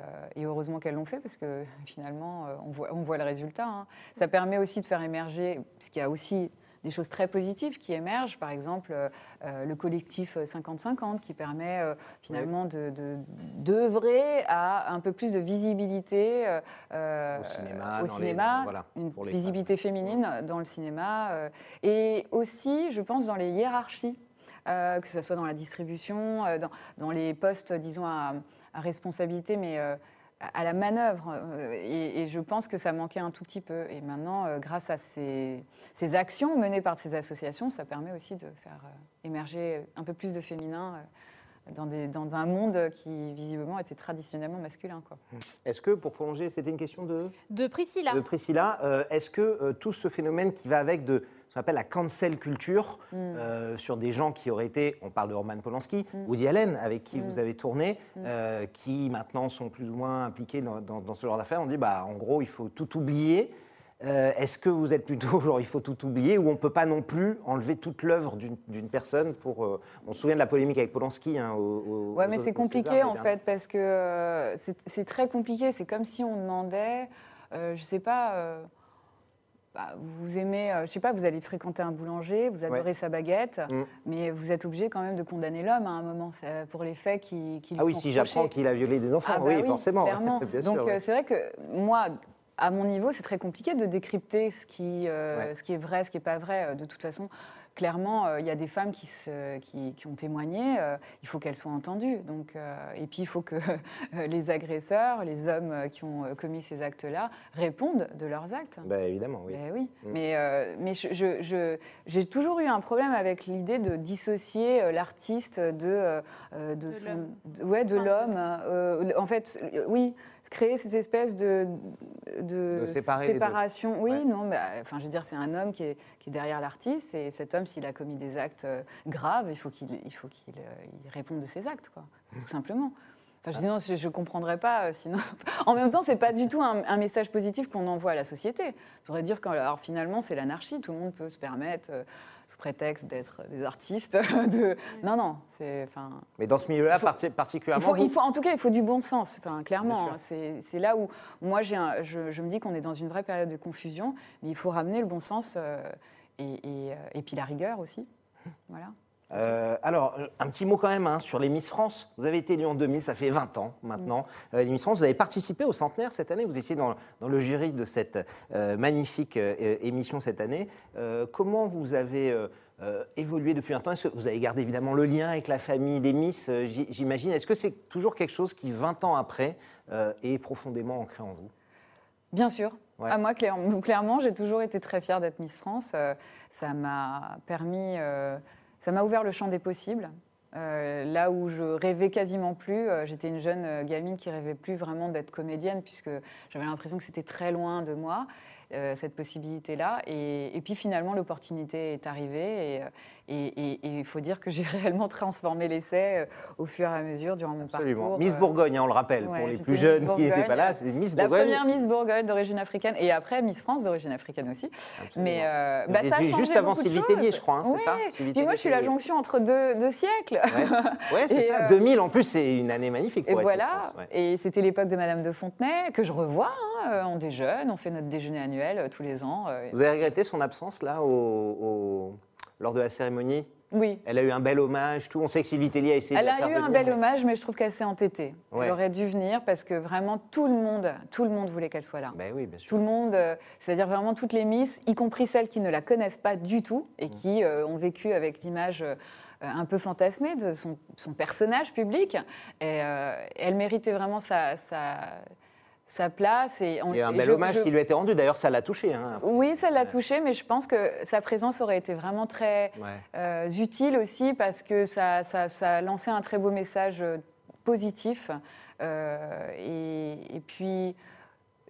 heureusement qu'elles l'ont fait parce que finalement, on, voit, on voit le résultat. hein. Ça permet aussi de faire émerger, parce qu'il y a aussi des choses très positives qui émergent, par exemple euh, euh, le collectif 50-50 qui permet euh, finalement de- de- d'œuvrer à un peu plus de visibilité euh, Au cinéma, au dans les- cinéma, voilà, une pour les visibilité féminine dans le cinéma et aussi, je pense, dans les hiérarchies, que ce soit dans la distribution, dans, dans les postes, disons, à, à responsabilité, mais à la manœuvre. euh, et, et je pense que ça manquait un tout petit peu. Et maintenant, euh, grâce à ces, ces actions menées par ces associations, ça permet aussi de faire euh, émerger un peu plus de féminin dans, des- dans un monde qui, visiblement, était traditionnellement masculin. Quoi. Est-ce que, pour prolonger, c'était une question de, De Priscilla. de Priscilla, euh, est-ce que euh, tout ce phénomène qui va avec de ce qu'on appelle la cancel culture Mm. euh, sur des gens qui auraient été, on parle de Roman Polanski, Woody Allen, avec qui Mm. vous avez tourné, euh, qui maintenant sont plus ou moins impliqués dans, dans- dans ce genre d'affaires, on dit, bah, en gros, il faut tout oublier. Euh, Est-ce que vous êtes plutôt [laughs] genre il faut tout oublier ou on ne peut pas non plus enlever toute l'œuvre d'une personne pour. euh, on se souvient de la polémique avec Polanski. Hein, au, au- Ouais, mais c'est compliqué en fait parce que euh, c'est très compliqué. C'est comme si on demandait, je sais pas, bah, vous aimez, euh, je sais pas, vous allez fréquenter un boulanger, vous adorez Ouais. sa baguette, Mm. mais vous êtes obligé quand même de condamner l'homme à un moment c'est pour les faits qui, qui lui Ah oui, sont si j'apprends qu'il a violé des enfants, Ah bah oui, forcément. [laughs] Bien Donc euh, c'est vrai que moi, à mon niveau, c'est très compliqué de décrypter ce qui, euh, Ouais. ce qui est vrai, ce qui n'est pas vrai. Euh, De toute façon, clairement, euh, il y a des femmes qui, se- qui, qui ont témoigné. euh, il faut qu'elles soient entendues. Donc, euh, et puis, il faut que [laughs] les agresseurs, les hommes qui ont commis ces actes-là, répondent de leurs actes. Bah, évidemment, oui. Ben oui, Mm. mais, euh, mais je- je- je- j'ai toujours eu un problème avec l'idée de dissocier l'artiste de, de, De son- l'homme. de- ouais, de Enfin, l'homme. euh, en fait, oui, créer cette espèce de, séparation. Oui, Ouais. non, mais, enfin, je veux dire, c'est un homme qui est, qui est derrière l'artiste, et cet homme, s'il a commis des actes euh, graves, il faut qu'il il faut qu'il euh, il réponde de ses actes, quoi, tout simplement. Enfin, je dis non, je ne comprendrais pas, euh, sinon. [laughs] En même temps, c'est pas du tout un, un message positif qu'on envoie à la société. Ça voudrait dire que alors, finalement, c'est l'anarchie. Tout le monde peut se permettre, euh, sous prétexte d'être des artistes, [laughs] de. Non, non, c'est. Enfin, Mais dans ce milieu-là, faut- il particulièrement. faut, vous- il faut- en tout cas, il faut du bon sens. Enfin, clairement, c'est c'est là où moi, j'ai un- je, je me dis qu'on est dans une vraie période de confusion, mais il faut ramener le bon sens euh, et, et, euh, et puis la rigueur aussi. Voilà. Euh, alors, euh, un petit mot quand même hein, sur les Miss France. Vous avez été élue en 2000, ça fait 20 ans maintenant. Euh, les Miss France, vous avez participé au centenaire cette année. Vous étiez dans, dans le jury de cette euh, magnifique émission cette année. Comment vous avez évolué depuis un temps Est-ce que vous avez gardé évidemment le lien avec la famille des Miss, j'imagine? Est-ce que c'est toujours quelque chose qui, 20 ans après, est profondément ancré en vous? Bien sûr. Ouais. À moi, clairement, clairement, j'ai toujours été très fière d'être Miss France. Ça m'a permis, ça m'a ouvert le champ des possibles. Euh, là où je rêvais quasiment plus, euh, j'étais une jeune euh, gamine qui rêvait plus vraiment d'être comédienne, puisque j'avais l'impression que c'était très loin de moi, cette possibilité-là. Et, puis finalement, l'opportunité est arrivée. Et- et- et il faut dire que j'ai [laughs] réellement transformé l'essai euh, au fur et à mesure durant mon Absolument. parcours. Miss euh, Bourgogne, hein, on le rappelle, ouais, pour les plus jeunes qui n'étaient pas là. C'est Miss La Bourgogne. première Miss Bourgogne d'origine africaine et après Miss France d'origine africaine aussi. Absolument. Mais euh, bah, ça a juste avant Sylvie. Tellier, je crois, hein, c'est Ouais. ça Sylvie Puis moi, je suis la c'est- jonction entre deux, deux siècles. Ouais, ouais c'est [laughs] ça. euh, 2000, en plus, c'est une année magnifique. Et être voilà. Et c'était l'époque de Madame de Fontenay que je revois. hein, euh, on déjeune, on fait notre déjeuner annuel tous les ans. Vous avez regretté son absence là au, au- lors de la cérémonie Oui. Elle a eu un bel hommage, tout. On sait que Sylvie Tellier a essayé Elle de la a eu un bel mais- hommage, mais je trouve qu'elle s'est entêtée. Ouais. Elle aurait dû venir parce que vraiment tout le monde, tout le monde voulait qu'elle soit là. Ben oui, bien sûr. Tout le monde, euh, c'est-à-dire vraiment toutes les Miss, y compris celles qui ne la connaissent pas du tout et Mm. qui euh, ont vécu avec l'image euh, un peu fantasmée de son, son personnage public. Et euh, elle méritait vraiment sa, sa, sa place. Et on- Il y a un et bel je- hommage je- qui lui a été rendu. D'ailleurs, ça l'a touché. hein. Oui, ça l'a Ouais. touché, mais je pense que sa présence aurait été vraiment très Ouais. euh, utile aussi parce que ça, ça, ça a lancé un très beau message euh, positif. Euh, et, et puis.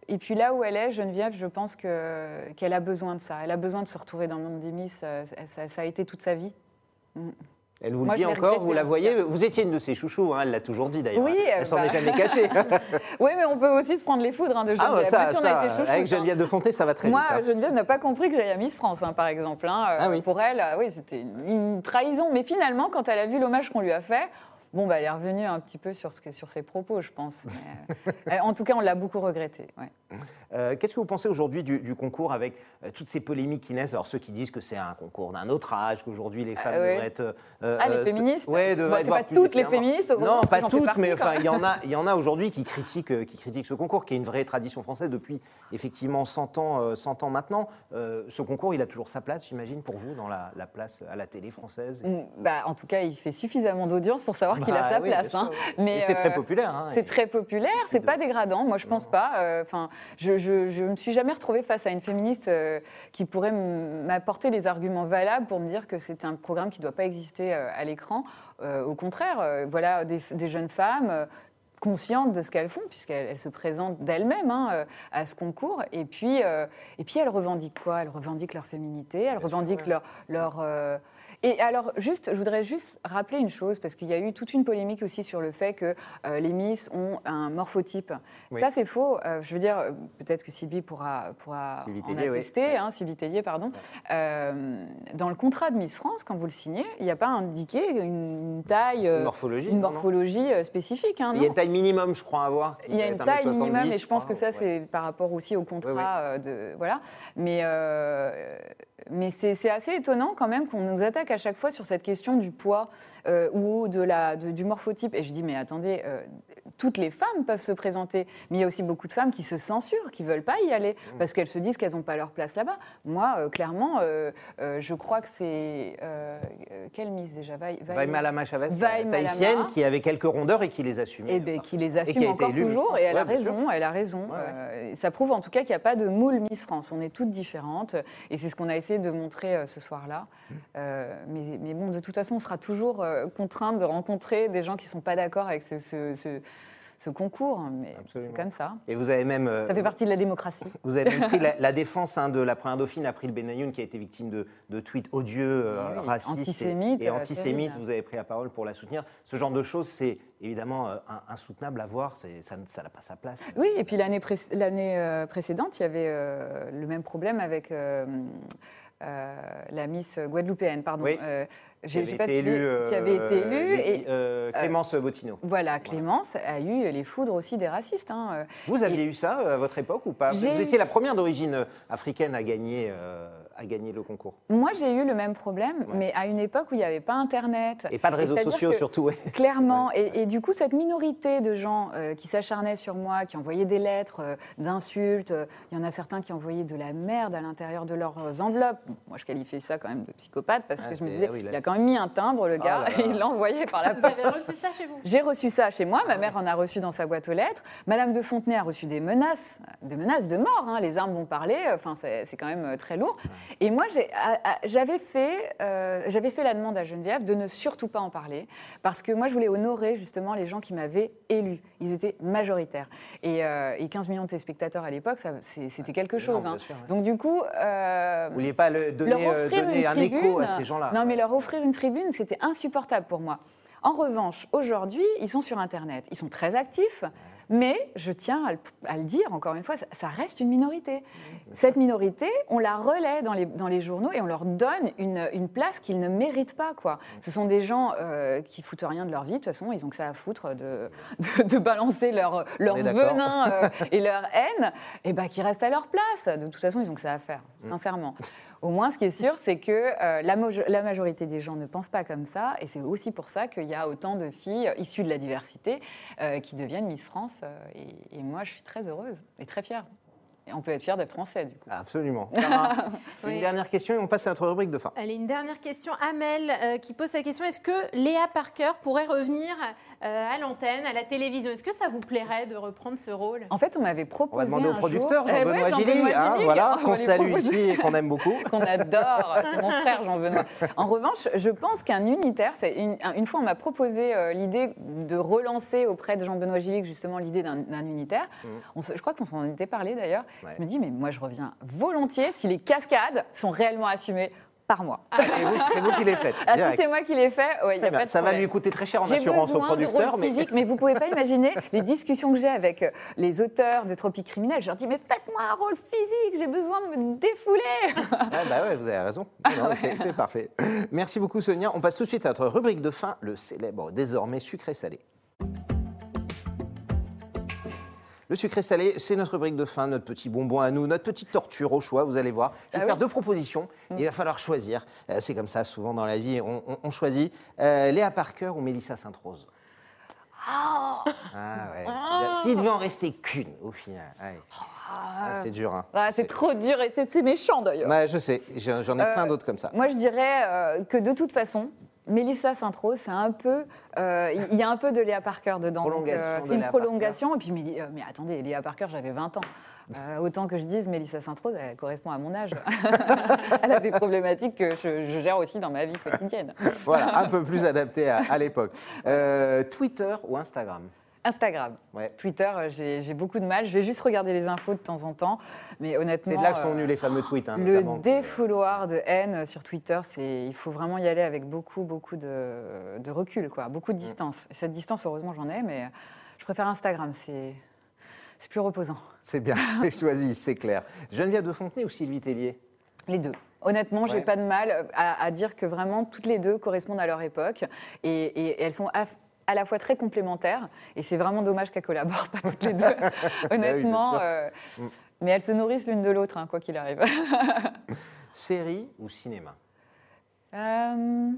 Et puis là où elle est, Geneviève, je pense que- qu'elle a besoin de ça. Elle a besoin de se retrouver dans le monde des Miss. Ça, ça a été toute sa vie. Elle vous Moi, le dit encore, vous la tout voyez. Vous étiez une de ses chouchous, hein, elle l'a toujours dit d'ailleurs. Oui, elle s'en bah. est jamais cachée. [laughs] Oui, mais on peut aussi se prendre les foudres hein, de Geneviève. ah, ça, on a été avec hein. Geneviève de Fonté, ça va très Moi, vite. hein. Geneviève n'a pas compris que j'allais à Miss France, hein, par exemple. hein. Ah oui. Pour elle, oui, c'était une, une trahison. Mais finalement, quand elle a vu l'hommage qu'on lui a fait, bon, bah, elle est revenue un petit peu sur, ce sur ses propos, je pense. Mais, euh, [laughs] en tout cas, on l'a beaucoup regretté. ouais. Euh, Qu'est-ce que vous pensez aujourd'hui du, du concours avec euh, toutes ces polémiques qui naissent? Alors, ceux qui disent que c'est un concours d'un autre âge, qu'aujourd'hui les femmes devraient être. Ah, les féministes? Ouais, Bon, c'est pas toutes les féministes, heureusement, Non, pas toutes, partie, mais enfin, il y en a, [laughs] il y en a aujourd'hui qui critiquent, qui critiquent ce concours, qui est une vraie tradition française depuis effectivement 100 ans, euh, 100 ans maintenant. Euh, ce concours, il a toujours sa place, j'imagine, pour vous, dans la, la place à la télé française? Mm, Bah, en tout cas, il fait suffisamment d'audience pour savoir qu'il a Bah sa oui, place. hein. Mais c'est très euh, populaire. hein, C'est et- très populaire, c'est pas dégradant, moi je pense pas. Euh, Enfin, je, je, je me suis jamais retrouvée face à une féministe euh, qui pourrait m'apporter les arguments valables pour me dire que c'est un programme qui ne doit pas exister à l'écran. Au contraire, voilà des, des jeunes femmes. conscientes de ce qu'elles font, puisqu'elles elles se présentent d'elles-mêmes hein, à ce concours. Et puis, euh, et puis elles revendiquent quoi? Elles revendiquent leur féminité, elles revendiquent leur... leur euh, et alors, juste, je voudrais juste rappeler une chose, parce qu'il y a eu toute une polémique aussi sur le fait que euh, les Miss ont un morphotype. Oui. Ça, c'est faux. Euh, je veux dire, euh, peut-être que Sylvie pourra, pourra Sylvie en attester, hein, Sylvie Tellier, pardon. Euh, dans le contrat de Miss France, quand vous le signez, il n'y a pas indiqué une taille, Une morphologie. une morphologie spécifique. hein, Il y a une taille minimum, je crois, à avoir. il y a une taille 1m70, minimum, et je pense que ça, ouais. c'est par rapport aussi au contrat Oui, oui. de voilà. Mais mais c'est assez étonnant quand même qu'on nous attaque à chaque fois sur cette question du poids euh, ou de la de- du morphotype. Et je dis mais attendez, euh, toutes les femmes peuvent se présenter, mais il y a aussi beaucoup de femmes qui se censurent, qui veulent pas y aller Mmh. parce qu'elles se disent qu'elles n'ont pas leur place là-bas. Moi, euh, clairement, je crois que c'est quelle mise déjà? Vaima Chavez, tahitienne, qui avait quelques rondeurs et qui les assumait. Eh ben, qui les assume encore élue toujours, et elle a Ouais, raison, elle a raison. Ça prouve en tout cas qu'il n'y a pas de moule Miss France. On est toutes différentes, et c'est ce qu'on a essayé de montrer ce soir-là. Mmh. Euh, mais, mais bon, de toute façon, on sera toujours euh, contrainte de rencontrer des gens qui ne sont pas d'accord avec ce, ce- ce- ce concours, mais c'est comme ça. Et vous avez même. euh, Ça fait partie de la démocratie. [laughs] Vous avez même pris la, [laughs] la défense hein, de la première dauphine, April Benayoun, qui a été victime de, de tweets odieux, euh, Oui, racistes et- antisémites, et, euh, antisémites. Vous avez pris la parole pour la soutenir. Ce genre de choses, c'est évidemment euh, insoutenable à voir. Ça n'a pas sa place. Oui, et puis l'année pré- l'année, euh, précédente, il y avait euh, le même problème avec euh, euh, la Miss guadeloupéenne, pardon. Oui. Euh, Qui avait été suivi- élue, qui avait été euh, élue et euh, Clémence Bottino. voilà, Clémence a eu les foudres aussi des racistes. hein, euh. Vous aviez eu ça euh, à votre époque ou pas? Vous étiez la première d'origine euh, africaine à gagner, euh, à gagner le concours. Moi, j'ai eu le même problème, Ouais. mais à une époque où il n'y avait pas Internet. Et pas de réseaux sociaux surtout. ouais. [laughs] Clairement. Et, et du coup, cette minorité de gens euh, qui s'acharnaient sur moi, qui envoyaient des lettres euh, d'insultes, euh, il y en a certains qui envoyaient de la merde à l'intérieur de leurs enveloppes. Moi, je qualifiais ça quand même de psychopathe parce Ah, que je me disais, oui, là, il a quand même mis un timbre, le Oh gars, là [laughs] là. et il l'a envoyé par la Vous poste. avez reçu ça chez vous? J'ai reçu ça chez moi, ma mère en a reçu dans sa boîte aux lettres. Madame de Fontenay a reçu des menaces, des menaces de mort. hein. Les armes vont parler, enfin c'est quand même très lourd. Et moi j'avais fait, euh, j'avais fait la demande à Geneviève de ne surtout pas en parler, parce que moi je voulais honorer justement les gens qui m'avaient élu. Ils étaient majoritaires. Et, euh, et 15 millions de téléspectateurs à l'époque, c'était quelque énorme, chose. hein. bien sûr, ouais. Donc du coup, euh, Vous vouliez pas le donner, leur euh, donner une un écho à tribune- ces gens-là Non, mais leur offrir une tribune, c'était insupportable pour moi. En revanche, aujourd'hui, ils sont sur Internet. Ils sont très actifs, mais je tiens à le, à le dire, encore une fois, ça, ça reste une minorité. Cette minorité, on la relaie dans les, dans les journaux et on leur donne une, une place qu'ils ne méritent pas. Quoi. Ce sont des gens euh, qui foutent rien de leur vie. De toute façon, ils ont que ça à foutre de, de, de balancer leur, venin euh, et leur haine, et ben, qui restent à leur place. De toute façon, ils ont que ça à faire, sincèrement. Au moins, ce qui est sûr, c'est que euh, la, majorité des gens ne pensent pas comme ça, et c'est aussi pour ça qu'il y a autant de filles issues de la diversité euh, qui deviennent Miss France. Euh, et, et moi, je suis très heureuse et très fière. Et on peut être fier d'être français, du coup. Absolument. [laughs] Oui. Une dernière question et on passe à notre rubrique de fin. Allez, une dernière question. Amel euh, qui pose sa question est-ce que Léa Parker pourrait revenir euh, à l'antenne, à la télévision? Est-ce que ça vous plairait de reprendre ce rôle? En fait, on m'avait proposé. On va demander au un producteur jour- Eh Jean-Benoît ouais, Gilly, Jean-Benoît hein, Gilly, voilà, on qu'on salue ici et qu'on aime beaucoup. [laughs] qu'on adore, mon frère Jean-Benoît. En revanche, je pense qu'un unitaire, c'est une, un- une fois on m'a proposé euh, l'idée de relancer auprès de Jean-Benoît Gillic justement l'idée d'un unitaire. On se- je crois qu'on s'en était parlé d'ailleurs. Ouais. Je me dis, mais moi je reviens volontiers si les cascades sont réellement assumées par moi. C'est vous, c'est vous qui les faites. Ah, si c'est moi qui ouais, y a pas de Ça va lui coûter très cher en assurance au producteur, mais physiques, mais vous pouvez pas imaginer les discussions que j'ai avec euh, les auteurs de Tropiques Criminels. Je leur dis, mais faites-moi un rôle physique, j'ai besoin de me défouler. [laughs] Ah bah ouais, vous avez raison. C'est parfait. Merci beaucoup Sonia. On passe tout de suite à notre rubrique de fin, le célèbre désormais sucré-salé. Le sucré-salé, c'est notre rubrique de fin, notre petit bonbon à nous, notre petite torture au choix, vous allez voir. Je vais Ah faire oui. deux propositions, il va falloir choisir. Euh, c'est comme ça, souvent dans la vie, on, on- on choisit. Euh, Léa Parker ou Mélissa Sainte-Rose? Ah ouais. S'il devait en rester qu'une, au final. ouais. Ah, c'est dur, hein. Ah, c'est trop dur et c'est méchant d'ailleurs. Ouais, je sais, j'en ai Euh, plein d'autres comme ça. Moi, je dirais euh, que de toute façon, Mélissa Sainte-Rose, c'est un peu, euh, il y a un peu de Léa Parker dedans. de c'est une Léa prolongation. Et puis, euh, mais attendez, Léa Parker, j'avais 20 ans. Euh, autant que je dise, Mélissa Sainte-Rose, elle correspond à mon âge. [laughs] elle a des problématiques que je, je gère aussi dans ma vie quotidienne. Voilà, un peu plus adapté à, à l'époque. Euh, Twitter ou Instagram? Instagram. Ouais. Twitter, euh, j'ai beaucoup de mal. Je vais juste regarder les infos de temps en temps. Mais honnêtement. C'est de là que sont euh, venus les fameux tweets. hein, Le défouloir de haine sur Twitter, c'est il faut vraiment y aller avec beaucoup beaucoup de, de recul, quoi, beaucoup de Mm. distance. Et cette distance, heureusement, j'en ai, mais je préfère Instagram. C'est c'est plus reposant. C'est bien, [laughs] c'est choisi, c'est clair. Geneviève de Fontenay ou Sylvie Tellier? Les deux. Honnêtement, j'ai Ouais. pas de mal à, à dire que vraiment toutes les deux correspondent à leur époque et, et- et elles sont à, la fois très complémentaires. Et c'est vraiment dommage qu'elles collaborent pas toutes les deux. [laughs] Honnêtement, sûr. euh, Mm. mais elles se nourrissent l'une de l'autre, hein, quoi qu'il arrive. [laughs] Série ou cinéma? Euh,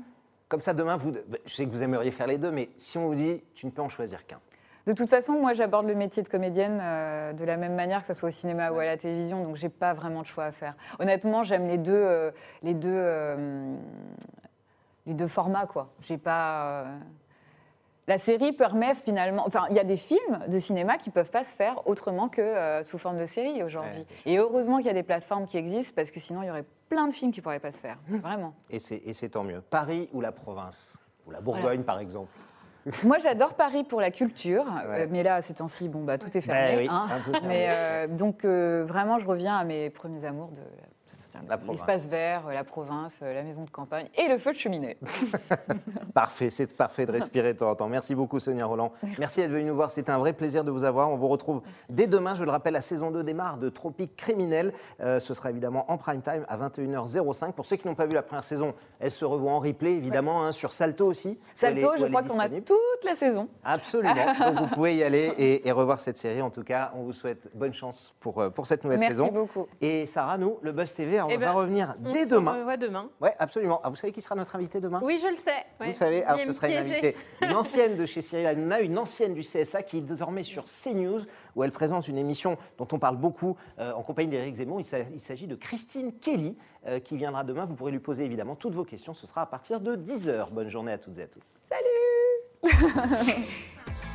Comme ça, demain, vous, je sais que vous aimeriez faire les deux, mais si on vous dit, tu ne peux en choisir qu'un. De toute façon, moi, j'aborde le métier de comédienne euh, de la même manière que ce soit au cinéma ou à la télévision, donc j'ai pas vraiment de choix à faire. Honnêtement, j'aime les deux, euh, les deux, euh, les deux formats, quoi. J'ai pas. La série permet finalement. Enfin, il y a des films de cinéma qui peuvent pas se faire autrement que euh, sous forme de série aujourd'hui. Ouais, Et heureusement qu'il y a des plateformes qui existent parce que sinon, il y aurait plein de films qui pourraient pas se faire. Vraiment. Et c'est tant mieux. Paris ou la province? Ou la Bourgogne, par exemple? [laughs] Moi, j'adore Paris pour la culture, Ouais. euh, mais là, ces temps-ci, bon, bah, tout est Ben fermé. oui, hein. Mais euh, donc, euh, vraiment, je reviens à mes premiers amours de. L'espace vert, euh, la province, euh, la maison de campagne et le feu de cheminée. [laughs] [laughs] Parfait, c'est parfait de respirer de temps en temps. Merci beaucoup Sonia Roland. Merci, d'être venue nous voir, c'était un vrai plaisir de vous avoir. On vous retrouve dès demain, je le rappelle, la saison 2 démarre de Tropique Criminel. Euh, ce sera évidemment en prime time à 21h05. Pour ceux qui n'ont pas vu la première saison, elle se revoit en replay évidemment hein, sur Salto aussi. est- Salto, je crois qu'on a toute la saison. Absolument. [laughs] Donc vous pouvez y aller et, et revoir cette série. En tout cas, on vous souhaite bonne chance pour, pour cette nouvelle Merci saison. beaucoup. Et Sarah, nous, le Buzz TV, on Eh va ben, revenir On dès se demain. revoit demain. Ouais, absolument. Ah, vous savez qui sera notre invité demain? Oui, je le sais. ouais. Vous savez, alors ce sera une invitée, [laughs] une ancienne de chez Cyril Hanouna, une ancienne du CSA qui est désormais sur CNews, où elle présente une émission dont on parle beaucoup euh, en compagnie d'Éric Zemmour. Il s'agit de Christine Kelly, euh, qui viendra demain. Vous pourrez lui poser évidemment toutes vos questions. Ce sera à partir de 10h. Bonne journée à toutes et à tous. Salut [laughs]